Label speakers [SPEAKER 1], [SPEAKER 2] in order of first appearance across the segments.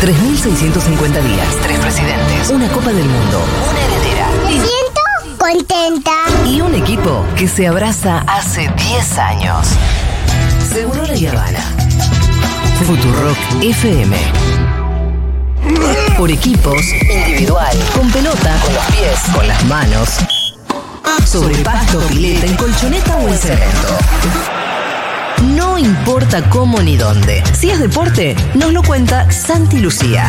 [SPEAKER 1] 3.650 días, tres presidentes, una Copa del Mundo, una heredera
[SPEAKER 2] Me siento contenta.
[SPEAKER 1] y un equipo que se abraza hace 10 años. Seguro la Habana. Futurock FM. Por equipos, individual, con pelota, con los pies, con las manos, sobre pasto, pileta, en colchoneta o en cemento. No importa cómo ni dónde. Si es deporte, nos lo cuenta Santi Lucía.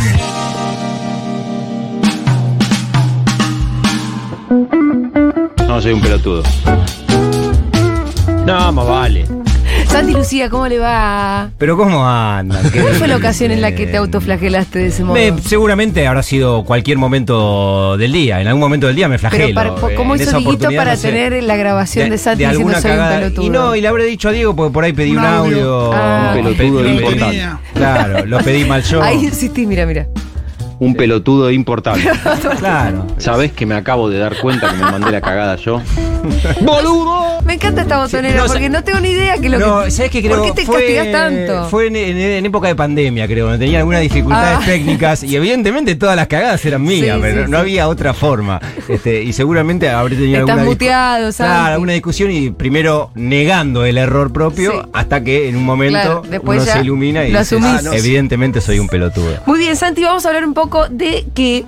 [SPEAKER 3] No, soy un pelotudo. No, más vale.
[SPEAKER 4] Santi Lucía, ¿cómo le va?
[SPEAKER 5] Pero ¿cómo andan? ¿Qué
[SPEAKER 4] ¿Cuál fue la ocasión en la que te autoflagelaste de ese modo?
[SPEAKER 5] Me- seguramente habrá sido cualquier momento del día. En algún momento del día me flagelo.
[SPEAKER 4] Pero para- ¿cómo
[SPEAKER 5] En
[SPEAKER 4] hizo Dieguito
[SPEAKER 5] oportunidad,
[SPEAKER 4] para
[SPEAKER 5] no sé.
[SPEAKER 4] tener la grabación de, Santi
[SPEAKER 5] de
[SPEAKER 4] diciendo soy un pelotudo?
[SPEAKER 5] Y no, y le habré dicho a Diego porque por ahí pedí un,
[SPEAKER 6] Un audio.
[SPEAKER 5] audio.
[SPEAKER 4] Ah.
[SPEAKER 3] Un pelotudo
[SPEAKER 5] Pedí-
[SPEAKER 3] importante.
[SPEAKER 5] Claro, lo pedí mal yo.
[SPEAKER 4] Ahí insistí, mira, mira.
[SPEAKER 3] Un pelotudo importable.
[SPEAKER 5] Claro.
[SPEAKER 3] ¿Sabés que me acabo de dar cuenta que me mandé la cagada yo? ¡Boludo!
[SPEAKER 4] Me encanta esta botonera
[SPEAKER 5] no,
[SPEAKER 4] porque no tengo ni idea que lo
[SPEAKER 5] No,
[SPEAKER 4] que.
[SPEAKER 5] ¿sabes qué creo?
[SPEAKER 4] ¿Por qué te
[SPEAKER 5] fue,
[SPEAKER 4] castigas tanto?
[SPEAKER 5] Fue en, en- en época de pandemia, creo, donde tenía algunas dificultades
[SPEAKER 4] Ah.
[SPEAKER 5] técnicas y evidentemente todas las cagadas eran mías,
[SPEAKER 4] Sí,
[SPEAKER 5] pero
[SPEAKER 4] sí,
[SPEAKER 5] no
[SPEAKER 4] sí.
[SPEAKER 5] había otra forma. Este, y seguramente habré tenido
[SPEAKER 4] Estás
[SPEAKER 5] alguna
[SPEAKER 4] muteado, Santi.
[SPEAKER 5] Claro, alguna discusión y primero negando el error propio
[SPEAKER 4] Sí.
[SPEAKER 5] hasta que en un momento
[SPEAKER 4] Claro, después
[SPEAKER 5] uno se ilumina y
[SPEAKER 4] lo
[SPEAKER 5] dice,
[SPEAKER 4] asumís.
[SPEAKER 5] "Ah, no, evidentemente soy un pelotudo.
[SPEAKER 4] Muy bien, Santi, vamos a hablar un poco de que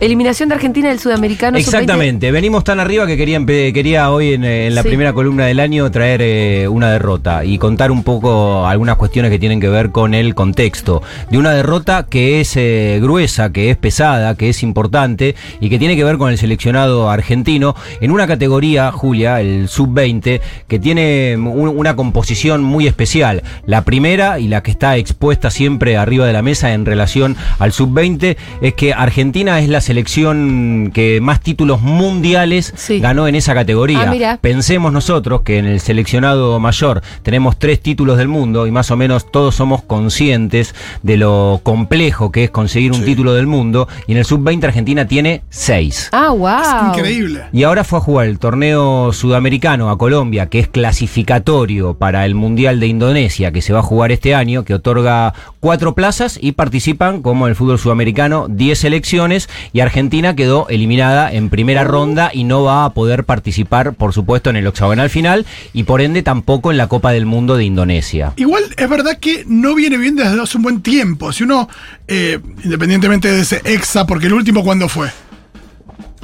[SPEAKER 4] eliminación de Argentina del sudamericano. sub-20.
[SPEAKER 5] Exactamente, venimos tan arriba que quería, empe- quería hoy en, en la
[SPEAKER 4] Sí.
[SPEAKER 5] primera columna del año traer eh, una derrota y contar un poco algunas cuestiones que tienen que ver con el contexto de una derrota que es eh, gruesa, que es pesada, que es importante y que tiene que ver con el seleccionado argentino en una categoría, Julia, el sub-20, que tiene un- una composición muy especial. La primera y la que está expuesta siempre arriba de la mesa en relación al sub-20 es que Argentina es la selección que más títulos mundiales
[SPEAKER 4] Sí.
[SPEAKER 5] ganó en esa categoría.
[SPEAKER 4] Ah.
[SPEAKER 5] Pensemos nosotros que en el seleccionado mayor tenemos tres títulos del mundo y más o menos todos somos conscientes de lo complejo que es conseguir un título del mundo y en el sub-20 Argentina tiene seis.
[SPEAKER 4] Ah, wow.
[SPEAKER 6] Increíble.
[SPEAKER 5] Y ahora fue a jugar el torneo sudamericano a Colombia, que es clasificatorio para el Mundial de Indonesia, que se va a jugar este año, que otorga cuatro plazas y participan, como en el fútbol sudamericano, 10 selecciones. Y Argentina quedó eliminada en primera ronda y no va a poder participar, por supuesto, en el octagonal final y por ende tampoco en la Copa del Mundo de Indonesia.
[SPEAKER 6] Igual es verdad que no viene bien desde hace un buen tiempo. Si uno, eh, independientemente de ese exa, porque el último, ¿cuándo fue?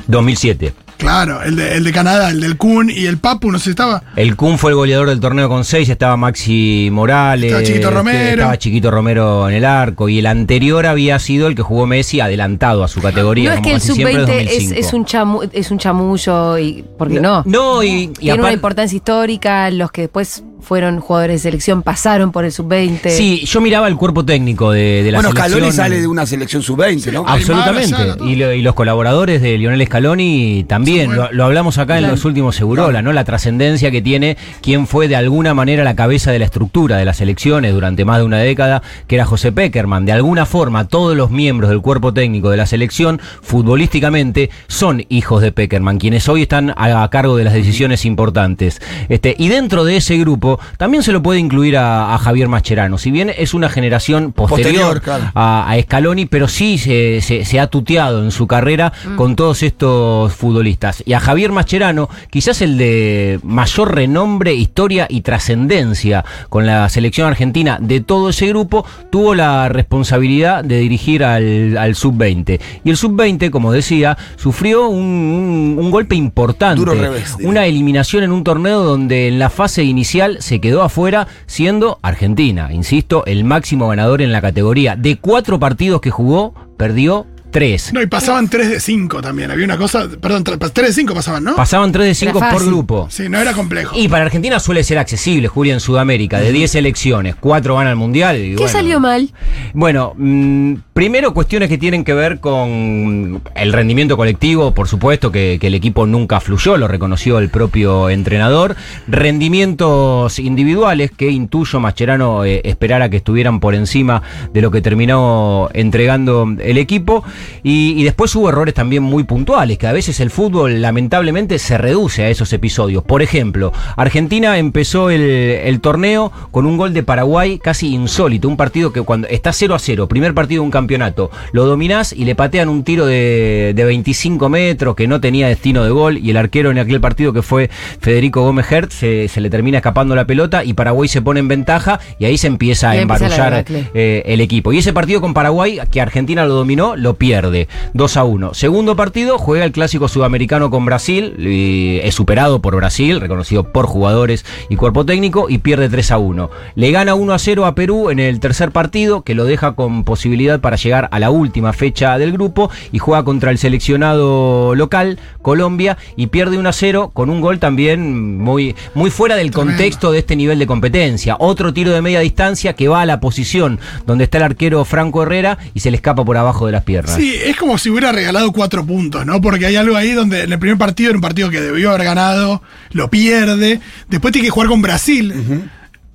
[SPEAKER 5] 2007.
[SPEAKER 6] Claro, el de, el de Canadá, el del Kun y el Papu, no sé si estaba.
[SPEAKER 5] El Kun fue el goleador del torneo con seis, estaba Maxi Morales,
[SPEAKER 6] Estaba Chiquito
[SPEAKER 5] este,
[SPEAKER 6] Romero.
[SPEAKER 5] estaba Chiquito Romero en el arco, y el anterior había sido el que jugó Messi adelantado a su categoría.
[SPEAKER 4] No es que el
[SPEAKER 5] casi siempre,
[SPEAKER 4] sub-20 es,
[SPEAKER 5] 2005.
[SPEAKER 4] es un chamu, es un chamullo y. porque no?
[SPEAKER 5] No, y, y
[SPEAKER 4] Tiene una importancia histórica. Los que después fueron jugadores de selección pasaron por el sub-20.
[SPEAKER 5] Sí, yo miraba el cuerpo técnico de, de la
[SPEAKER 7] Bueno,
[SPEAKER 5] selección.
[SPEAKER 7] Scaloni sale de una selección sub-20, ¿no?
[SPEAKER 5] Absolutamente. Y, lo- y los colaboradores de Lionel Scaloni también. Lo, lo hablamos acá en los últimos Segurola, ¿no? La trascendencia que tiene quien fue de alguna manera la cabeza de la estructura de las elecciones durante más de una década, que era José Peckerman. De alguna forma, todos los miembros del cuerpo técnico de la selección, futbolísticamente, son hijos de Peckerman, quienes hoy están a, a cargo de las decisiones importantes. Este, y dentro de ese grupo, también se lo puede incluir a, a Javier Mascherano. Si bien es una generación posterior,
[SPEAKER 7] Posterior, claro.
[SPEAKER 5] a, a Scaloni, pero sí se, se- se ha tuteado en su carrera con todos estos futbolistas. Y a Javier Mascherano, quizás el de mayor renombre, historia y trascendencia con la selección argentina de todo ese grupo, tuvo la responsabilidad de dirigir al, al sub-20. Y el sub-20, como decía, sufrió un, un- un golpe importante.
[SPEAKER 7] Duro revés, diría.
[SPEAKER 5] una eliminación en un torneo donde en la fase inicial se quedó afuera, siendo Argentina, insisto, el máximo ganador en la categoría. De cuatro partidos que jugó, perdió tres.
[SPEAKER 6] No, y pasaban 3 de 5 también. Había una cosa. Perdón, 3 de 5 pasaban, ¿no?
[SPEAKER 5] Pasaban tres de cinco
[SPEAKER 4] Era
[SPEAKER 5] por
[SPEAKER 4] fácil.
[SPEAKER 5] grupo.
[SPEAKER 6] Sí, no era complejo.
[SPEAKER 5] Y para Argentina suele ser accesible, Julia, en Sudamérica. De 10 elecciones, cuatro van al Mundial. y
[SPEAKER 4] ¿Qué
[SPEAKER 5] bueno.
[SPEAKER 4] salió mal?
[SPEAKER 5] Bueno, mm, primero cuestiones que tienen que ver con el rendimiento colectivo, por supuesto que, que el equipo nunca fluyó, lo reconoció el propio entrenador. Rendimientos individuales que intuyo Mascherano eh, esperara que estuvieran por encima de lo que terminó entregando el equipo. Y, y después hubo errores también muy puntuales, que a veces el fútbol lamentablemente se reduce a esos episodios. Por ejemplo, Argentina empezó el, el torneo con un gol de Paraguay casi insólito, un partido que cuando está 0 a 0, primer partido de un campeonato, lo dominás y le patean un tiro de, de 25 metros que no tenía destino de gol y el arquero en aquel partido que fue Federico Gómez Hertz se, se le termina escapando la pelota y Paraguay se pone en ventaja y ahí se empieza a embarullar eh, el equipo. Y ese partido con Paraguay, que Argentina lo dominó, lo pierde 2 a 1. Segundo partido, juega el clásico sudamericano con Brasil, y es superado por Brasil, reconocido por jugadores y cuerpo técnico, y pierde 3 a 1. Le gana 1 a 0 a Perú en el tercer partido, que lo deja con posibilidad para llegar a la última fecha del grupo, y juega contra el seleccionado local, Colombia, y pierde 1 a 0 con un gol también muy, muy fuera del
[SPEAKER 6] Tremendo.
[SPEAKER 5] contexto de este nivel de competencia. Otro tiro de media distancia que va a la posición donde está el arquero Franco Herrera y se le escapa por abajo de las piernas.
[SPEAKER 6] Sí, es como si hubiera regalado cuatro puntos, ¿no? Porque hay algo ahí donde en el primer partido era un partido que debió haber ganado, lo pierde, después tiene que jugar con Brasil,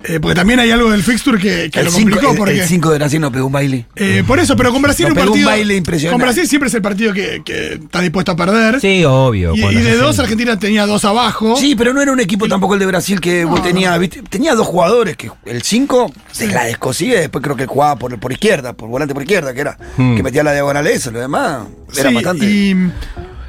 [SPEAKER 6] eh, porque también hay algo del fixture que, que
[SPEAKER 7] El
[SPEAKER 6] lo
[SPEAKER 7] 5
[SPEAKER 6] complicó. porque,
[SPEAKER 7] de Brasil no pegó un baile.
[SPEAKER 6] eh, por eso, pero con Brasil un
[SPEAKER 7] pegó un
[SPEAKER 6] partido.
[SPEAKER 7] baile impresionante.
[SPEAKER 6] Con Brasil siempre es el partido que, que está dispuesto a perder.
[SPEAKER 5] Sí, obvio.
[SPEAKER 6] Y, de dos, Argentina tenía dos abajo.
[SPEAKER 7] Sí, pero no era un equipo tampoco el de Brasil que vos tenía, ¿viste? Tenía dos jugadores, que el 5 se la descosía y después creo que jugaba por, por izquierda, por volante por izquierda, que era,
[SPEAKER 5] Hmm.
[SPEAKER 7] que metía la diagonal eso, lo demás era
[SPEAKER 6] Sí,
[SPEAKER 7] bastante.
[SPEAKER 6] Y,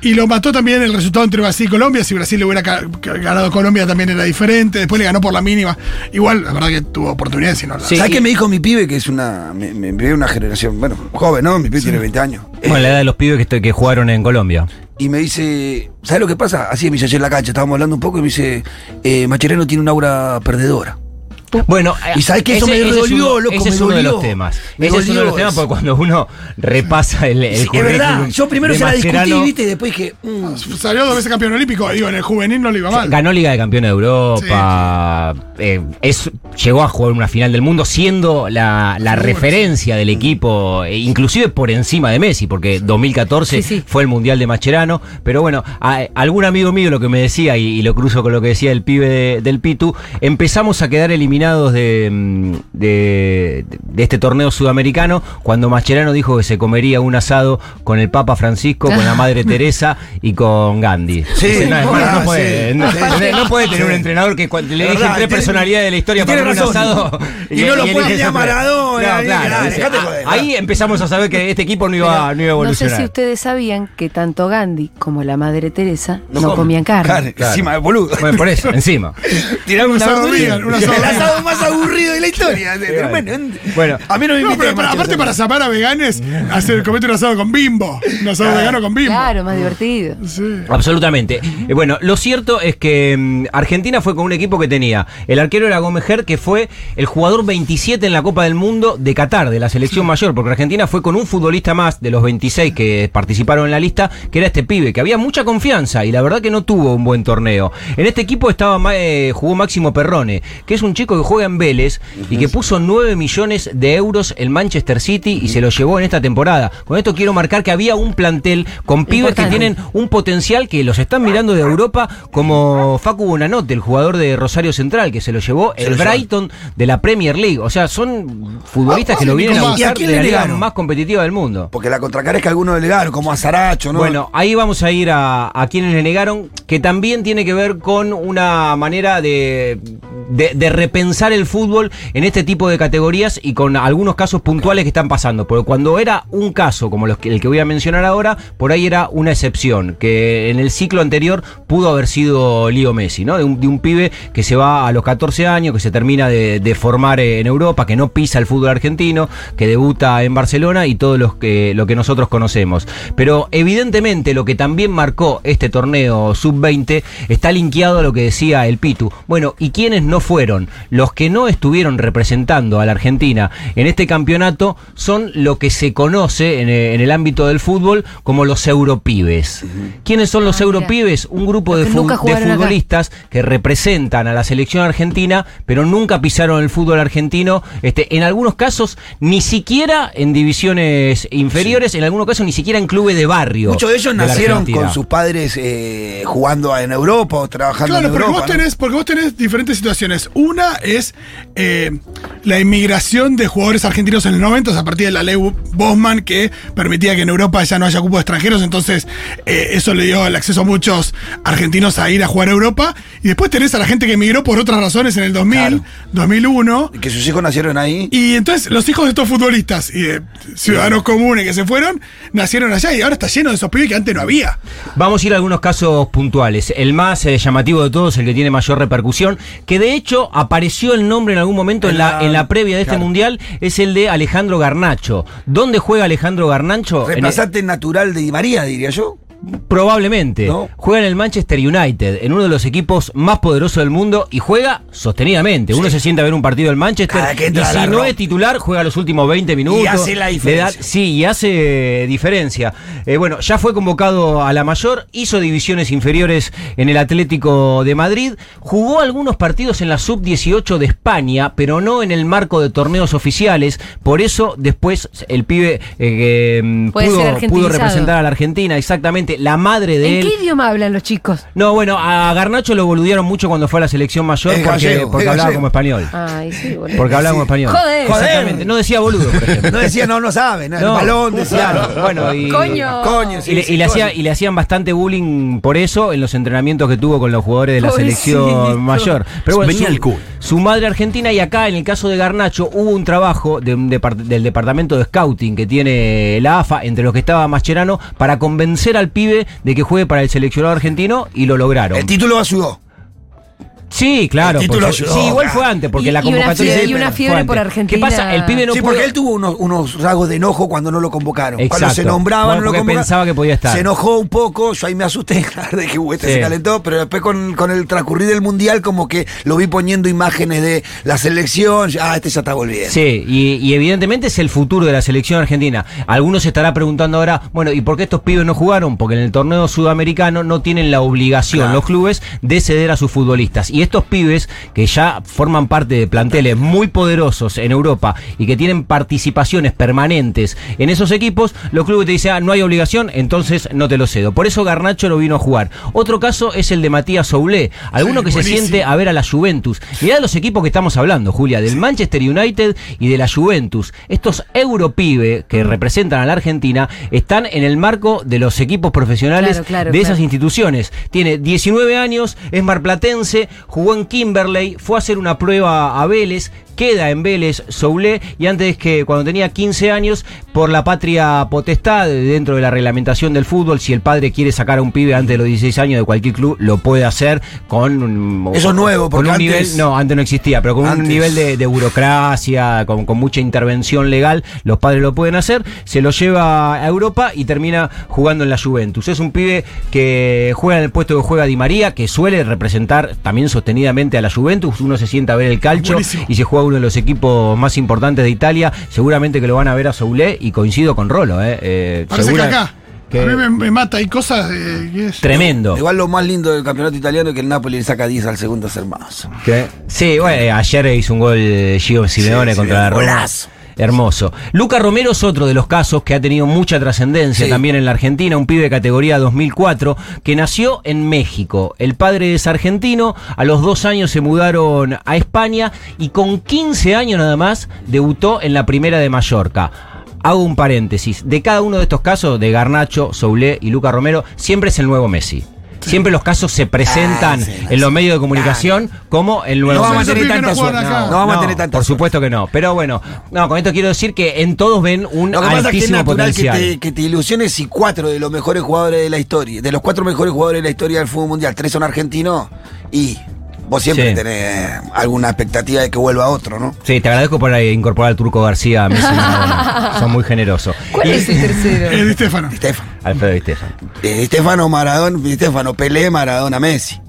[SPEAKER 6] y lo mató también el resultado entre Brasil y Colombia. Si Brasil le hubiera ganado Colombia también era diferente. Después le ganó por la mínima. Igual, la verdad que tuvo oportunidades y no la-
[SPEAKER 5] Sí.
[SPEAKER 7] ¿Sabes qué me dijo mi pibe? Que es una. Me, me una generación, bueno, joven, ¿no? Mi pibe tiene 20 años.
[SPEAKER 5] Bueno, la edad de los pibes que, que jugaron en Colombia.
[SPEAKER 7] Y me dice, ¿sabes lo que pasa? Así me dice ayer en la cancha, estábamos hablando un poco y me dice, eh, Macherano tiene un aura perdedora.
[SPEAKER 5] Bueno,
[SPEAKER 7] Y sabes que eso me dolió,
[SPEAKER 5] uno-
[SPEAKER 7] loco,
[SPEAKER 5] Ese es uno de los temas.
[SPEAKER 7] Me
[SPEAKER 5] ese es uno de los temas porque cuando uno repasa el, el
[SPEAKER 7] Sí, es verdad, yo primero se la discutí, ¿viste? Y después dije, mm,
[SPEAKER 6] Salió dos veces campeón olímpico. Digo, en el juvenil no le iba mal.
[SPEAKER 5] Ganó Liga de Campeones de Europa, eh, es, llegó a jugar una final del mundo siendo la, referencia del equipo, e inclusive por encima de Messi, porque 2014
[SPEAKER 4] Sí, sí.
[SPEAKER 5] fue el Mundial de Macherano, pero bueno, a- algún amigo mío lo que me decía, y, y lo cruzo con lo que decía el pibe de- del Pitu, empezamos a quedar eliminados de, mm, de, de este torneo sudamericano cuando Macherano dijo que se comería un asado con el Papa Francisco, con la Madre Teresa y con Gandhi.
[SPEAKER 7] Sí,
[SPEAKER 5] Dice, no, puede,
[SPEAKER 7] sí.
[SPEAKER 5] no,
[SPEAKER 7] Sí.
[SPEAKER 5] no puede tener un entrenador que cuando le
[SPEAKER 7] verdad,
[SPEAKER 5] tres personalidades de la historia para un asado.
[SPEAKER 7] Y no lo puede
[SPEAKER 5] siempre-
[SPEAKER 7] Maradona,
[SPEAKER 5] No, claro, dice, ah, ahí empezamos a saber que este equipo no iba, no iba a
[SPEAKER 4] No sé
[SPEAKER 5] evolucionar.
[SPEAKER 4] si ustedes sabían que tanto Gandhi como la madre Teresa no, comían carne.
[SPEAKER 7] Carne, encima de boludo.
[SPEAKER 5] Bueno, por eso, encima.
[SPEAKER 7] Tirar
[SPEAKER 6] Un
[SPEAKER 7] una
[SPEAKER 6] asado
[SPEAKER 7] verdurita. Más aburrido de la historia. Pero
[SPEAKER 5] bueno.
[SPEAKER 7] a mí no me
[SPEAKER 6] No, pero, aparte para zapar a veganes, hacer comete un asado con bimbo. Un asado vegano con bimbo.
[SPEAKER 4] Claro, más divertido.
[SPEAKER 6] Sí.
[SPEAKER 5] Absolutamente. Eh, bueno, lo cierto es que mm, Argentina fue con un equipo que tenía el arquero era Gómez Ger, que fue el jugador 27 en la Copa del Mundo de Qatar, de la selección mayor, porque Argentina fue con un futbolista más de los 26 que participaron en la lista, que era este pibe, que había mucha confianza y la verdad que no tuvo un buen torneo. En este equipo estaba eh, jugó Máximo Perrone, que es un chico que juega en Vélez y que puso 9 millones de euros en Manchester City y se lo llevó en esta temporada. Con esto quiero marcar que había un plantel con pibes que tienen un potencial que los están mirando de Europa, como Facu Bonanote, el jugador de Rosario Central, que se lo llevó
[SPEAKER 7] Se
[SPEAKER 5] el
[SPEAKER 7] lo llevó.
[SPEAKER 5] Brighton de la Premier League. O sea, son futbolistas que lo vienen a
[SPEAKER 6] ¿Y a
[SPEAKER 5] buscar
[SPEAKER 7] quién
[SPEAKER 5] de
[SPEAKER 7] le
[SPEAKER 5] la liga
[SPEAKER 7] negaron?
[SPEAKER 5] más competitiva del mundo.
[SPEAKER 7] Porque la contracarezca alguno delegaron, como a Saracho, ¿no?
[SPEAKER 5] Bueno, ahí vamos a ir a, a quienes le negaron, que también tiene que ver con una manera de, de, de repensar el fútbol en este tipo de categorías y con algunos casos puntuales que están pasando. Porque cuando era un caso, como los que- el que voy a mencionar ahora, por ahí era una excepción, que en el ciclo anterior pudo haber sido Lío Messi, ¿no? De un, pibe que se va a los 14 años, que se termina de, de formar eh, en Europa, que no pisa el fútbol argentino, que debuta en Barcelona y todo los que, lo que nosotros conocemos. Pero evidentemente lo que también marcó este torneo sub-20 está linkeado a lo que decía el Pitu. Bueno, ¿y quiénes no fueron? Los que no estuvieron representando a la Argentina en este campeonato son lo que se conoce en, eh, en el ámbito del fútbol como los europibes. ¿Quiénes son los
[SPEAKER 4] Ah,
[SPEAKER 5] europibes? Un grupo de, fu-
[SPEAKER 4] acá.
[SPEAKER 5] futbolistas que representan a la selección argentina, pero nunca pisaron el fútbol argentino, este, en algunos casos ni siquiera en divisiones inferiores, en algunos casos ni siquiera en clubes de barrio.
[SPEAKER 7] Muchos de ellos nacieron con sus padres eh, jugando en Europa o trabajando
[SPEAKER 6] Claro,
[SPEAKER 7] en Europa.
[SPEAKER 6] vos,
[SPEAKER 7] ¿no?
[SPEAKER 6] tenés, porque vos tenés diferentes situaciones. Una es eh, la inmigración de jugadores argentinos en los 90 a partir de la ley Bosman que permitía que en Europa ya no haya cupo de extranjeros, entonces eh, eso le dio el acceso a muchos argentinos a ir a jugar a Europa. Y después tenés a la gente que emigró por otras razones en el 2000,
[SPEAKER 7] Claro.
[SPEAKER 6] 2001.
[SPEAKER 7] Que sus hijos nacieron ahí.
[SPEAKER 6] Y entonces los hijos de estos futbolistas y de ciudadanos comunes que se fueron, nacieron allá y ahora está lleno de esos pibes que antes no había.
[SPEAKER 5] Vamos a ir a algunos casos puntuales. El más eh, llamativo de todos, el que tiene mayor repercusión, que de hecho apareció el nombre en algún momento en,
[SPEAKER 7] En
[SPEAKER 5] la,
[SPEAKER 7] la-
[SPEAKER 5] en la previa de este mundial, es el de Alejandro Garnacho. ¿Dónde juega Alejandro Garnacho? En el-
[SPEAKER 7] Reemplazante natural de Di María, diría yo.
[SPEAKER 5] Probablemente.
[SPEAKER 7] ¿No?
[SPEAKER 5] Juega en el Manchester United, en uno de los equipos más poderosos del mundo y juega sostenidamente. Uno se sienta a ver un partido del Manchester
[SPEAKER 7] Cada que
[SPEAKER 5] y si no es titular, juega los últimos 20 minutos.
[SPEAKER 7] hace la diferencia.
[SPEAKER 5] sí, y hace diferencia. Eh, bueno, ya fue convocado a la mayor, hizo divisiones inferiores en el Atlético de Madrid, jugó algunos partidos en la sub-18 de España, pero no en el marco de torneos oficiales. Por eso después el pibe eh,
[SPEAKER 4] ser
[SPEAKER 5] pudo, representar a la Argentina, exactamente. La madre de
[SPEAKER 4] ¿En
[SPEAKER 5] él.
[SPEAKER 4] qué idioma hablan los chicos?
[SPEAKER 5] No, bueno, a Garnacho lo boludearon mucho cuando fue a la selección mayor
[SPEAKER 7] Es
[SPEAKER 5] porque,
[SPEAKER 7] gallego,
[SPEAKER 5] porque hablaba
[SPEAKER 7] gallego.
[SPEAKER 5] como español.
[SPEAKER 4] Ay, sí, boludo.
[SPEAKER 5] Porque hablaba
[SPEAKER 7] Sí.
[SPEAKER 5] como español.
[SPEAKER 4] Joder.
[SPEAKER 5] Exactamente. No decía boludo, por ejemplo.
[SPEAKER 7] No decía, no, no sabe. ¿no?
[SPEAKER 5] No.
[SPEAKER 7] El balón decía.
[SPEAKER 5] Bueno, y,
[SPEAKER 4] Coño.
[SPEAKER 7] Coño, sí,
[SPEAKER 5] y, le,
[SPEAKER 7] sí,
[SPEAKER 5] y le
[SPEAKER 7] coño.
[SPEAKER 5] hacía- y le hacían bastante bullying por eso en los entrenamientos que tuvo con los jugadores de la
[SPEAKER 4] Pobrecito.
[SPEAKER 5] selección mayor. Pero bueno,
[SPEAKER 3] Venía
[SPEAKER 5] su,
[SPEAKER 3] al culo.
[SPEAKER 5] su madre argentina y acá en el caso de Garnacho hubo un trabajo de un depart- del departamento de scouting que tiene la AFA, entre los que estaba Mascherano, para convencer al pibe de que juegue para el seleccionado argentino y lo lograron.
[SPEAKER 7] El título ayudó.
[SPEAKER 5] Sí, claro.
[SPEAKER 7] El título
[SPEAKER 5] porque-
[SPEAKER 7] ayudó,
[SPEAKER 5] sí, igual fue antes, porque
[SPEAKER 4] Y-
[SPEAKER 5] la
[SPEAKER 4] y una
[SPEAKER 5] convocatoria
[SPEAKER 4] fiebre- y una fiebre por Argentina.
[SPEAKER 5] ¿Qué pasa? El pibe no
[SPEAKER 7] sí,
[SPEAKER 5] pudo-
[SPEAKER 7] porque él tuvo unos, unos rasgos de enojo cuando no lo convocaron. Cuando
[SPEAKER 5] Exacto.
[SPEAKER 7] se nombraba,
[SPEAKER 5] Bueno,
[SPEAKER 7] no lo
[SPEAKER 5] porque
[SPEAKER 7] convocaron.
[SPEAKER 5] pensaba que podía estar.
[SPEAKER 7] Se enojó un poco, yo ahí me asusté, claro, de que este
[SPEAKER 5] Sí.
[SPEAKER 7] se calentó, pero después con, con el transcurrir del mundial, como que lo vi poniendo imágenes de la selección. ya, Ah, este ya está volviendo.
[SPEAKER 5] Sí, y, y evidentemente es el futuro de la selección argentina. Algunos se estará preguntando ahora, bueno, ¿y por qué estos pibes no jugaron? Porque en el torneo sudamericano no tienen la obligación
[SPEAKER 7] Claro.
[SPEAKER 5] los clubes de ceder a sus futbolistas. Y estos pibes que ya forman parte de planteles muy poderosos en Europa y que tienen participaciones permanentes en esos equipos, los clubes te dicen, ah, no hay obligación, entonces no te lo cedo. Por eso Garnacho no vino a jugar. Otro caso es el de Matías Soulé, alguno
[SPEAKER 6] Sí,
[SPEAKER 5] que se siente a ver a la Juventus. Mirá los equipos que estamos hablando, Julia, del Manchester United y de la Juventus. Estos europibe que representan a la Argentina están en el marco de los equipos profesionales
[SPEAKER 4] Claro, claro,
[SPEAKER 5] de esas
[SPEAKER 4] claro.
[SPEAKER 5] instituciones. Tiene 19 años, es marplatense, jugó en Kimberley, fue a hacer una prueba a Vélez, queda en Vélez Soulé y antes que cuando tenía 15 años, por la patria potestad dentro de la reglamentación del fútbol, si el padre quiere sacar a un pibe antes de los 16 años de cualquier club, lo puede hacer con un-
[SPEAKER 7] Eso es nuevo,
[SPEAKER 5] con
[SPEAKER 7] porque
[SPEAKER 5] un
[SPEAKER 7] antes-
[SPEAKER 5] nivel, no, antes no existía, pero con un nivel de, de burocracia, con, con mucha intervención legal, los padres lo pueden hacer, se lo lleva a Europa y termina jugando en la Juventus. Es un pibe que juega en el puesto que juega Di María, que suele representar también sostenidamente a la Juventus, uno se sienta a ver el calcho
[SPEAKER 6] Buenísimo.
[SPEAKER 5] y se juega uno de los equipos más importantes de Italia, seguramente que lo van a ver a Soulé y coincido con Rolo, eh, eh,
[SPEAKER 6] Parece
[SPEAKER 5] segura-
[SPEAKER 6] que acá.
[SPEAKER 5] que-
[SPEAKER 6] A mí me, me mata, hay cosas eh, es-
[SPEAKER 5] Tremendo.
[SPEAKER 7] Igual lo más lindo del campeonato italiano es que el Napoli le saca 10 al segundo hermoso.
[SPEAKER 5] ¿Qué? Sí, bueno, eh, ayer hizo un gol Gio Simeone
[SPEAKER 7] Sí,
[SPEAKER 5] contra
[SPEAKER 7] sí,
[SPEAKER 5] la Roma.
[SPEAKER 7] golazo.
[SPEAKER 5] Hermoso. Luca Romero es otro de los casos que ha tenido mucha trascendencia
[SPEAKER 7] Sí.
[SPEAKER 5] también en la Argentina, un pibe de categoría 2004 que nació en México. El padre es argentino, a los dos años se mudaron a España y con 15 años nada más debutó en la primera de Mallorca. Hago un paréntesis. De cada uno de estos casos, de Garnacho, Soulé y Luca Romero, siempre es el nuevo Messi. Siempre los casos se presentan
[SPEAKER 7] Ah, sí,
[SPEAKER 5] en los medios de comunicación como el nuevo
[SPEAKER 7] No vamos a tener tanta suerte. No vamos a tener tanta
[SPEAKER 5] Por supuesto que no. Pero bueno, no, con esto quiero decir que en todos ven un
[SPEAKER 7] Lo que pasa es que es
[SPEAKER 5] altísimo
[SPEAKER 7] natural que
[SPEAKER 5] potencial.
[SPEAKER 7] te, que te ilusiones si cuatro de los mejores jugadores de la historia, de los cuatro mejores jugadores de la historia del fútbol mundial, tres son argentinos y vos siempre
[SPEAKER 5] Sí.
[SPEAKER 7] tenés alguna expectativa de que vuelva otro, ¿no?
[SPEAKER 5] Sí, te agradezco por eh, incorporar al Turco García a Messi. Son muy generosos.
[SPEAKER 4] ¿Cuál
[SPEAKER 5] Y-
[SPEAKER 4] es el tercero?
[SPEAKER 6] es de Stefano.
[SPEAKER 7] Estefano.
[SPEAKER 5] Alfredo Di Stefano.
[SPEAKER 7] Eh, Estefano, Maradona, Estefano, Pelé, Maradona, Messi.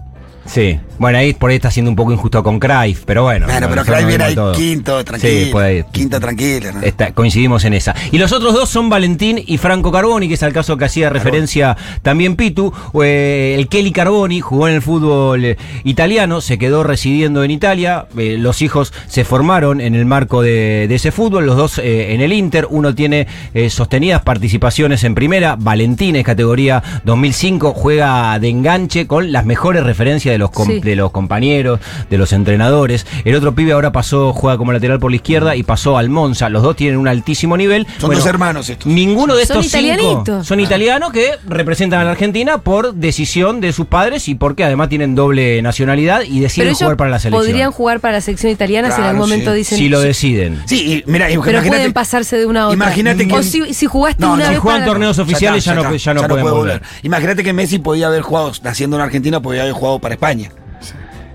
[SPEAKER 5] Sí. Bueno, ahí por ahí está siendo un poco injusto con Cruyff, pero bueno.
[SPEAKER 7] Bueno, pero Craig viene ahí
[SPEAKER 5] todo.
[SPEAKER 7] quinto, tranquilo.
[SPEAKER 5] Sí, puede ir.
[SPEAKER 7] Quinta tranquila, ¿no?
[SPEAKER 5] Está- coincidimos en esa. Y los otros dos son Valentín y Franco Carboni, que es al caso que hacía referencia también Pitu. Eh, el Kelly Carboni jugó en el fútbol eh, italiano, se quedó residiendo en Italia. Eh, los hijos se formaron en el marco de, de ese fútbol, los dos eh, en el Inter. Uno tiene eh, sostenidas participaciones en primera. Valentín es categoría 2005, juega de enganche con las mejores referencias de los,
[SPEAKER 4] Sí.
[SPEAKER 5] De los compañeros, de los entrenadores. El otro pibe ahora pasó, juega como lateral por la izquierda y pasó al Monza. Los dos tienen un altísimo nivel.
[SPEAKER 7] Son dos hermanos estos.
[SPEAKER 5] Ninguno de
[SPEAKER 4] Son
[SPEAKER 5] estos cinco
[SPEAKER 4] italianitos.
[SPEAKER 5] son italianos que representan a la Argentina por decisión de sus padres y porque además tienen doble nacionalidad y deciden jugar para la selección.
[SPEAKER 4] podrían jugar para la selección italiana si en algún momento
[SPEAKER 7] sí.
[SPEAKER 4] dicen.
[SPEAKER 5] si lo deciden.
[SPEAKER 7] Sí, y mira,
[SPEAKER 4] Pero pueden pasarse de una a otra.
[SPEAKER 7] Imagínate que-
[SPEAKER 4] O si, si jugaste
[SPEAKER 7] No,
[SPEAKER 4] una
[SPEAKER 7] no,
[SPEAKER 4] vez
[SPEAKER 5] si juegan
[SPEAKER 4] para-
[SPEAKER 5] torneos oficiales ya, no,
[SPEAKER 7] está,
[SPEAKER 5] ya no
[SPEAKER 7] ya
[SPEAKER 5] pueden
[SPEAKER 7] puede
[SPEAKER 5] volver.
[SPEAKER 7] Imagínate que Messi podía haber jugado, naciendo en Argentina, podía haber jugado para España.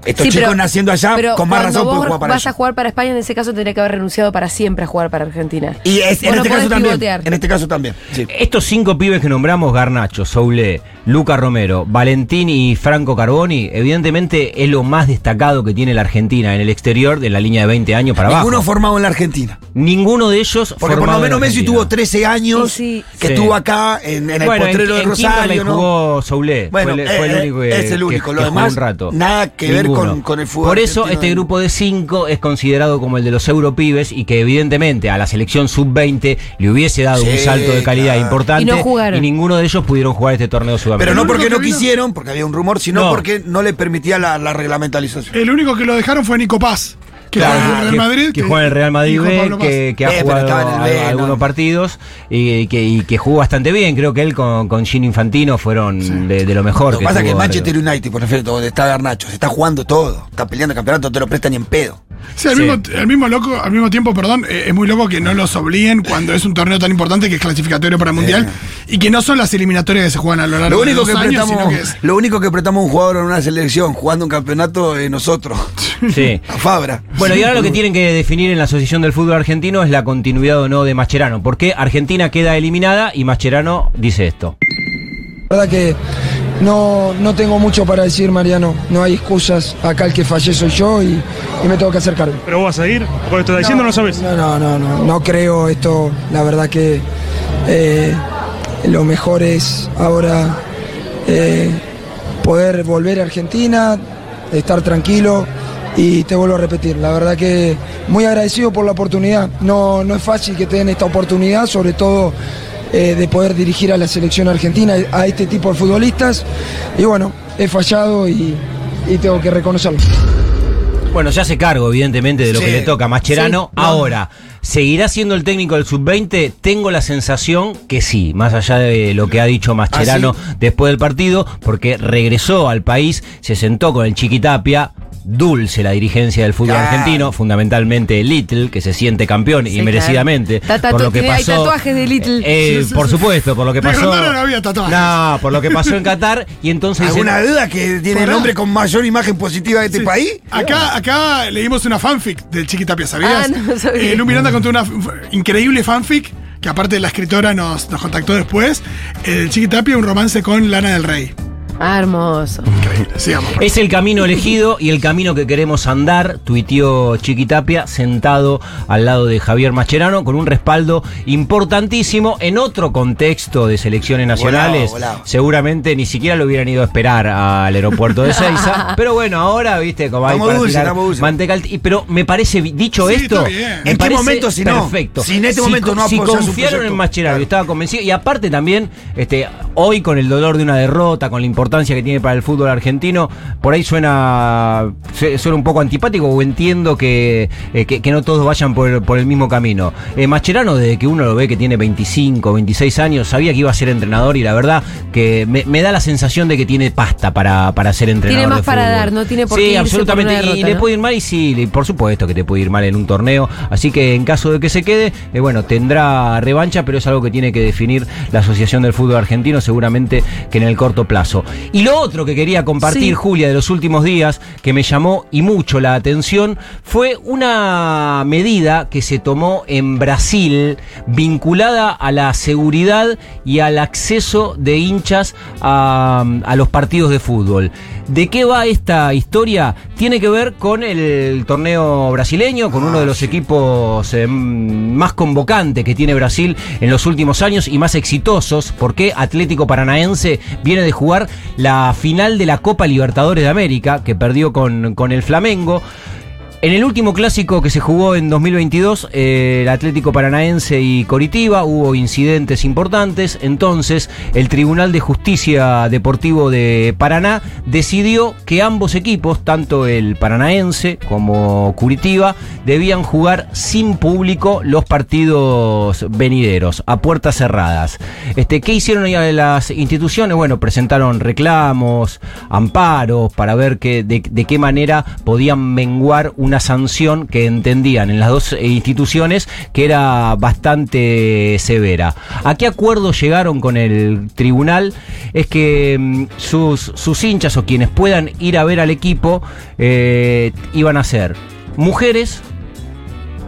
[SPEAKER 7] Estos
[SPEAKER 4] Sí,
[SPEAKER 7] chicos
[SPEAKER 4] pero-
[SPEAKER 7] naciendo allá,
[SPEAKER 4] pero
[SPEAKER 7] con más razón pueden
[SPEAKER 4] vos
[SPEAKER 7] jugar para
[SPEAKER 4] vas a jugar para España, en ese caso tendría que haber renunciado para siempre a jugar para Argentina.
[SPEAKER 7] Y es- en
[SPEAKER 4] Vos no
[SPEAKER 7] este caso también.
[SPEAKER 4] pivotear.
[SPEAKER 7] En este caso también. Sí.
[SPEAKER 5] Estos cinco pibes que nombramos, Garnacho, Soule, Luca Romero, Valentín y Franco Carboni, evidentemente es lo más destacado que tiene la Argentina en el exterior de la línea de 20 años para
[SPEAKER 7] Ninguno
[SPEAKER 5] abajo.
[SPEAKER 7] formado en la Argentina.
[SPEAKER 5] Ninguno de ellos
[SPEAKER 7] Porque por
[SPEAKER 5] formado
[SPEAKER 7] lo
[SPEAKER 5] en
[SPEAKER 7] menos Messi tuvo 13 años
[SPEAKER 4] Sí, sí.
[SPEAKER 7] que
[SPEAKER 5] Sí.
[SPEAKER 7] estuvo acá en, en el
[SPEAKER 5] bueno,
[SPEAKER 7] potrero de
[SPEAKER 5] en,
[SPEAKER 7] Rosario. ¿no?
[SPEAKER 5] jugó Soule.
[SPEAKER 7] Bueno,
[SPEAKER 5] fue, el-
[SPEAKER 7] eh,
[SPEAKER 5] fue el único que,
[SPEAKER 7] es el único.
[SPEAKER 5] que-
[SPEAKER 7] Lo
[SPEAKER 5] que jugó
[SPEAKER 7] demás,
[SPEAKER 5] un rato.
[SPEAKER 7] nada que ver
[SPEAKER 5] Ninguno.
[SPEAKER 7] con- con el fútbol
[SPEAKER 5] Por eso este grupo de cinco es considerado como el de los europibes y que evidentemente a la selección sub-20 le hubiese dado
[SPEAKER 7] Sí,
[SPEAKER 5] un salto de calidad
[SPEAKER 7] claro.
[SPEAKER 5] importante
[SPEAKER 4] Y no jugaron.
[SPEAKER 5] y ninguno de ellos pudieron jugar este torneo
[SPEAKER 7] Pero no porque no
[SPEAKER 6] vino-
[SPEAKER 7] quisieron, porque había un rumor, sino
[SPEAKER 5] No.
[SPEAKER 7] porque no le permitía la, la reglamentalización.
[SPEAKER 6] El único que lo dejaron fue Nico Paz, que
[SPEAKER 5] Claro,
[SPEAKER 6] juega en el Real Madrid.
[SPEAKER 5] que juega en el Real Madrid B, que, que ha
[SPEAKER 7] Eh, pero
[SPEAKER 5] jugado algunos partidos y que, y que jugó bastante bien. Creo que él con, con Gino Infantino fueron de, de lo mejor.
[SPEAKER 7] Lo que pasa es que el Manchester United, por ejemplo, donde está Garnacho, se está jugando todo, está peleando el campeonato, no te lo prestan ni en pedo.
[SPEAKER 6] Sí, al,
[SPEAKER 5] Sí.
[SPEAKER 6] Mismo, al mismo loco, al mismo tiempo, perdón, eh, es muy loco que no los obliguen cuando es un torneo tan importante que es clasificatorio para el mundial y que no son las eliminatorias que se juegan a lo largo
[SPEAKER 7] Lo
[SPEAKER 6] de
[SPEAKER 7] único,
[SPEAKER 6] dos
[SPEAKER 7] que
[SPEAKER 6] años, sino que es
[SPEAKER 7] lo único que prestamos un jugador en una selección jugando un campeonato es nosotros,
[SPEAKER 5] Sí.
[SPEAKER 7] a Fabra.
[SPEAKER 5] Bueno, y ahora lo que tienen que definir en la Asociación del Fútbol Argentino es la continuidad o no de Mascherano. Porque Argentina queda eliminada y Mascherano dice esto.
[SPEAKER 8] La verdad que no, no tengo mucho para decir, Mariano. No hay excusas. Acá el que fallé soy yo y, y me tengo que hacer cargo.
[SPEAKER 9] ¿Pero vos vas a ir? Porque lo estás diciendo no sabes.
[SPEAKER 8] No, no, no, no, no creo esto. La verdad que eh, lo mejor es ahora eh, poder volver a Argentina, estar tranquilo y te vuelvo a repetir. La verdad que muy agradecido por la oportunidad. No, no es fácil que te den esta oportunidad, sobre todo eh, de poder dirigir a la selección argentina, a este tipo de futbolistas. Y bueno, he fallado y, y tengo que reconocerlo.
[SPEAKER 5] Bueno, se hace cargo, evidentemente, de lo
[SPEAKER 7] Sí.
[SPEAKER 5] que le toca a Mascherano.
[SPEAKER 7] Sí, no.
[SPEAKER 5] Ahora, ¿seguirá siendo el técnico del sub-20? Tengo la sensación que sí, más allá de lo que ha dicho Mascherano
[SPEAKER 7] ¿Ah,
[SPEAKER 5] después del partido, porque regresó al país, se sentó con el Chiquitapia. Dulce la dirigencia del fútbol
[SPEAKER 7] Claro.
[SPEAKER 5] argentino, fundamentalmente Little, que se siente campeón
[SPEAKER 4] Sí,
[SPEAKER 5] y merecidamente.
[SPEAKER 4] claro.
[SPEAKER 5] Por lo que
[SPEAKER 4] hay
[SPEAKER 5] pasó,
[SPEAKER 4] tatuajes de Little.
[SPEAKER 5] Eh,
[SPEAKER 6] Sí, sí,
[SPEAKER 5] por
[SPEAKER 6] sí.
[SPEAKER 5] supuesto, por lo que
[SPEAKER 6] De
[SPEAKER 5] pasó.
[SPEAKER 6] No había tatuajes.
[SPEAKER 5] No, por lo que pasó en Qatar. Y entonces dicen,
[SPEAKER 7] ¿Alguna duda que tiene el hombre con mayor imagen positiva de este
[SPEAKER 6] Sí.
[SPEAKER 7] país?
[SPEAKER 6] Acá, acá leímos una fanfic del Chiquitapia, ¿sabías?
[SPEAKER 4] Ah, no sabía.
[SPEAKER 6] Eh, Lu Miranda contó una increíble fanfic que aparte la escritora nos, nos contactó después. El Chiquitapia, un romance con Lana del Rey.
[SPEAKER 4] Ah, hermoso.
[SPEAKER 6] Increíble, sigamos.
[SPEAKER 5] Es el camino elegido y el camino que queremos andar, tuiteó Chiquitapia, sentado al lado de Javier Mascherano, con un respaldo importantísimo en otro contexto de selecciones nacionales.
[SPEAKER 7] Volado, volado.
[SPEAKER 5] Seguramente ni siquiera lo hubieran ido a esperar al aeropuerto de Seiza. pero bueno, ahora, viste, como hay
[SPEAKER 7] Estamos
[SPEAKER 5] para
[SPEAKER 7] dulces.
[SPEAKER 5] manteca y- Pero me parece, dicho
[SPEAKER 6] Sí,
[SPEAKER 5] esto, me
[SPEAKER 7] ¿En qué
[SPEAKER 5] parece
[SPEAKER 7] momento si no?
[SPEAKER 5] Perfecto.
[SPEAKER 7] Si en este momento no
[SPEAKER 5] si confiaron en. Mascherano y
[SPEAKER 7] Claro.
[SPEAKER 5] estaba convencido, y aparte también, este, hoy con el dolor de una derrota, con la importancia que tiene para el fútbol argentino, por ahí suena, su- suena un poco antipático o entiendo que, eh, que, que no todos vayan por, por el mismo camino. Eh, Mascherano, desde que uno lo ve que tiene 25, 26 años, sabía que iba a ser entrenador y la verdad que me, me da la sensación de que tiene pasta para, para ser entrenador.
[SPEAKER 4] Tiene más
[SPEAKER 5] de
[SPEAKER 4] para
[SPEAKER 5] fútbol.
[SPEAKER 4] dar, no tiene por
[SPEAKER 5] sí,
[SPEAKER 4] qué por
[SPEAKER 5] absolutamente. y le
[SPEAKER 4] ¿no?
[SPEAKER 5] puede ir mal y sí, por supuesto que te puede ir mal en un torneo. Así que en caso de que se quede, eh, bueno, tendrá revancha, pero es algo que tiene que definir la Asociación del Fútbol Argentino, seguramente que en el corto plazo. Y lo otro que quería compartir,
[SPEAKER 4] Sí.
[SPEAKER 5] Julia, de los últimos días, que me llamó y mucho la atención, fue una medida que se tomó en Brasil vinculada a la seguridad y al acceso de hinchas a, a los partidos de fútbol. ¿De qué va esta historia? Tiene que ver con el torneo brasileño, con uno de los equipos eh, más convocantes que tiene Brasil en los últimos años y más exitosos, porque Atlético Paranaense viene de jugar la final de la Copa Libertadores de América, que perdió con, con el Flamengo. En el último clásico que se jugó en 2022, eh, el Atlético Paranaense y Coritiba, hubo incidentes importantes. Entonces, el Tribunal de Justicia Deportivo de Paraná decidió que ambos equipos, tanto el Paranaense como Curitiba, debían jugar sin público los partidos venideros, a puertas cerradas. Este, ¿Qué hicieron las instituciones? Bueno, presentaron reclamos, amparos, para ver que, de, qué manera podían menguar una sanción que entendían en las dos eh, instituciones que era bastante severa. ¿A qué acuerdo llegaron con el tribunal? Es que mm, sus, sus hinchas o quienes puedan ir a ver al equipo eh, iban a ser mujeres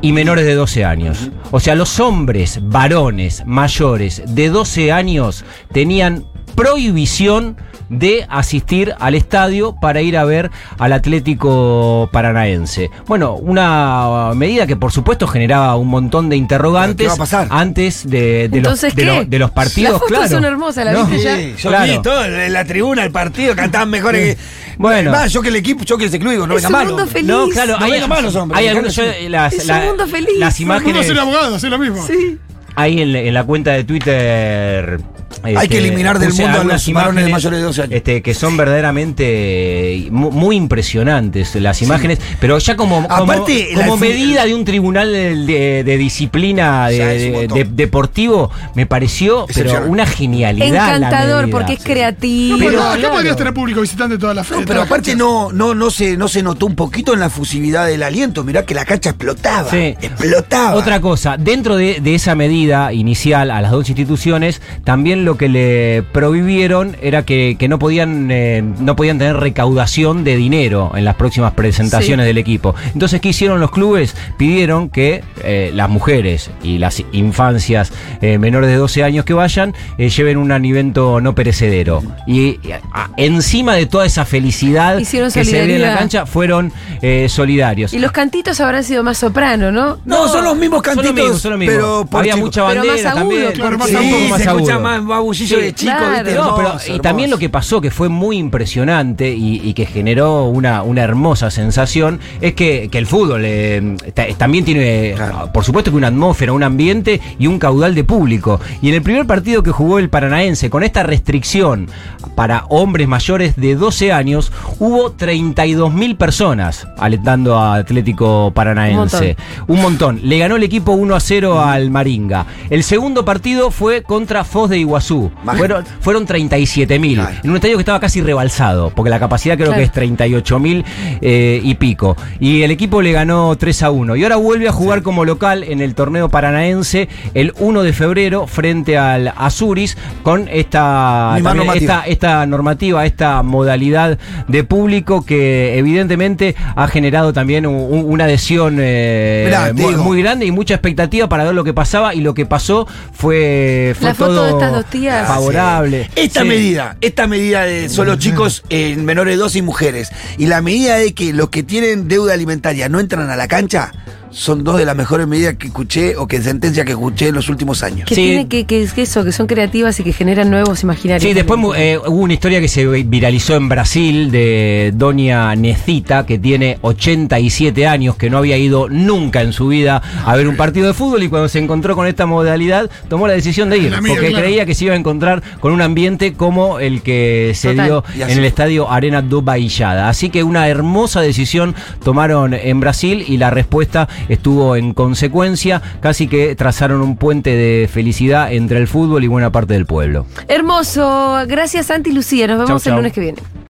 [SPEAKER 5] y menores de 12 años. O sea, los hombres, varones, mayores de 12 años tenían prohibición de asistir al estadio para ir a ver al Atlético Paranaense. Bueno, una medida que por supuesto generaba un montón de interrogantes
[SPEAKER 7] ¿Qué va a pasar?
[SPEAKER 5] antes de, de los,
[SPEAKER 4] Entonces,
[SPEAKER 5] de,
[SPEAKER 4] ¿qué?
[SPEAKER 5] lo- de los partidos,
[SPEAKER 4] Las fotos
[SPEAKER 5] claro.
[SPEAKER 4] son hermosas, ¿la
[SPEAKER 5] No.
[SPEAKER 4] viste ya?
[SPEAKER 7] Sí, yo
[SPEAKER 5] Claro.
[SPEAKER 7] vi todo en la tribuna, el partido, cantaban mejor que.
[SPEAKER 5] Bueno.
[SPEAKER 7] Más, yo que el equipo, yo que ese club, digo, no
[SPEAKER 4] Es un mundo feliz.
[SPEAKER 5] No, claro,
[SPEAKER 7] No
[SPEAKER 5] hay,
[SPEAKER 7] malos, hombre,
[SPEAKER 5] hay algunos, yo, las,
[SPEAKER 4] Es un
[SPEAKER 5] la-
[SPEAKER 4] mundo feliz.
[SPEAKER 5] las
[SPEAKER 6] el
[SPEAKER 5] imágenes
[SPEAKER 6] ser abogado, lo mismo.
[SPEAKER 4] Sí.
[SPEAKER 5] ahí en, en la cuenta de Twitter.
[SPEAKER 7] Hay que eliminar del mundo a los varones de
[SPEAKER 5] imágenes,
[SPEAKER 7] mayores de 12 años.
[SPEAKER 5] Este, que son verdaderamente mu- muy impresionantes las imágenes, pero ya como,
[SPEAKER 7] Aparte,
[SPEAKER 5] como medida de un tribunal de, de- de disciplina de- deportivo, me pareció pero una genialidad.
[SPEAKER 4] Encantador, porque es creativo.
[SPEAKER 5] Pero,
[SPEAKER 6] Pero, acá
[SPEAKER 5] claro.
[SPEAKER 6] podrías tener público visitante toda la fe.
[SPEAKER 7] No, pero aparte no, no, no se, no se notó un poquito en la fusividad del aliento. Mirá que la cancha explotaba.
[SPEAKER 5] Sí.
[SPEAKER 7] Explotaba.
[SPEAKER 5] Otra cosa, dentro de, de esa medida inicial a las dos instituciones, también lo que le prohibieron era que, que no podían eh, no podían tener recaudación de dinero en las próximas presentaciones
[SPEAKER 4] Sí.
[SPEAKER 5] del equipo. Entonces, ¿qué hicieron los clubes? Pidieron que eh, las mujeres y las infancias eh, menores de 12 años que vayan eh, lleven un alimento no perecedero. Y a- encima de toda esa felicidad
[SPEAKER 4] Hicieron
[SPEAKER 5] que se ve en la cancha, fueron eh, solidarios.
[SPEAKER 4] Y los cantitos habrán sido más soprano, ¿no?
[SPEAKER 7] No, son los mismos
[SPEAKER 5] Son los
[SPEAKER 7] cantitos,
[SPEAKER 5] mismos, son los mismos.
[SPEAKER 7] pero
[SPEAKER 5] Había
[SPEAKER 7] chico.
[SPEAKER 5] mucha
[SPEAKER 4] Pero más
[SPEAKER 5] bandera
[SPEAKER 4] agudo,
[SPEAKER 5] también.
[SPEAKER 6] claro, más
[SPEAKER 5] Sí,
[SPEAKER 6] agudo.
[SPEAKER 5] más
[SPEAKER 7] se escucha más babullillo
[SPEAKER 5] Sí,
[SPEAKER 7] de chico,
[SPEAKER 4] claro.
[SPEAKER 7] ¿viste?
[SPEAKER 5] No, pero
[SPEAKER 7] Hermoso,
[SPEAKER 5] y también lo que pasó, que fue muy impresionante y, y que generó una, una hermosa sensación, es que, que el fútbol eh, ta- también tiene,
[SPEAKER 7] Claro.
[SPEAKER 5] por supuesto que una atmósfera, un ambiente y un caudal de público. Y en el primer partido que jugó el Paranaense, con esta restricción para hombres mayores de 12 años, hubo 32 mil personas alentando a Atlético Paranaense. Un montón. Le ganó el equipo 1 a 0 al Maringa. El segundo partido fue contra Foz de Iguazú. Fueron, fueron 37 mil.
[SPEAKER 7] Claro.
[SPEAKER 5] En un estadio que estaba casi rebalsado, porque la capacidad creo
[SPEAKER 4] Claro.
[SPEAKER 5] que es 38 mil eh, y pico. Y el equipo le ganó 3 a 1. Y ahora vuelve a jugar como local en el torneo paranaense el 1 de febrero frente al Azuris con esta,
[SPEAKER 7] Misma
[SPEAKER 5] también
[SPEAKER 7] normativa.
[SPEAKER 5] esta, esta normativa, esta modalidad de público que evidentemente ha generado también un- un- una adhesión eh,
[SPEAKER 7] Mirá,
[SPEAKER 5] muy, grande y mucha expectativa para ver lo que pasaba y lo que pasó fue, fue
[SPEAKER 4] La foto
[SPEAKER 5] todo
[SPEAKER 4] de estas dos tías.
[SPEAKER 5] favorable.
[SPEAKER 7] Esta
[SPEAKER 5] Sí.
[SPEAKER 7] medida, esta medida de solo chicos en menores de 12 y mujeres, y la medida de que los que tienen deuda alimentaria no entran a la cancha, son dos de las mejores medidas que escuché o que sentencias que escuché en los últimos años.
[SPEAKER 4] Que
[SPEAKER 5] Sí.
[SPEAKER 4] tiene que, que, que eso, que son creativas y que generan nuevos imaginarios.
[SPEAKER 5] Sí, después eh, hubo una historia que se viralizó en Brasil de Doña Necita, que tiene 87 años, que no había ido nunca en su vida a ver un partido de fútbol y cuando se encontró con esta modalidad tomó la decisión de ir,
[SPEAKER 6] mía,
[SPEAKER 5] porque
[SPEAKER 6] claro.
[SPEAKER 5] creía que se iba a encontrar con un ambiente como el que se
[SPEAKER 4] Total.
[SPEAKER 5] dio en el estadio Arena do Baixada. Así que una hermosa decisión tomaron en Brasil y la respuesta estuvo en consecuencia, casi que trazaron un puente de felicidad entre el fútbol y buena parte del pueblo.
[SPEAKER 4] Hermoso. Gracias, Santi y Lucía. Nos vemos
[SPEAKER 5] Chau,
[SPEAKER 4] el lunes que viene.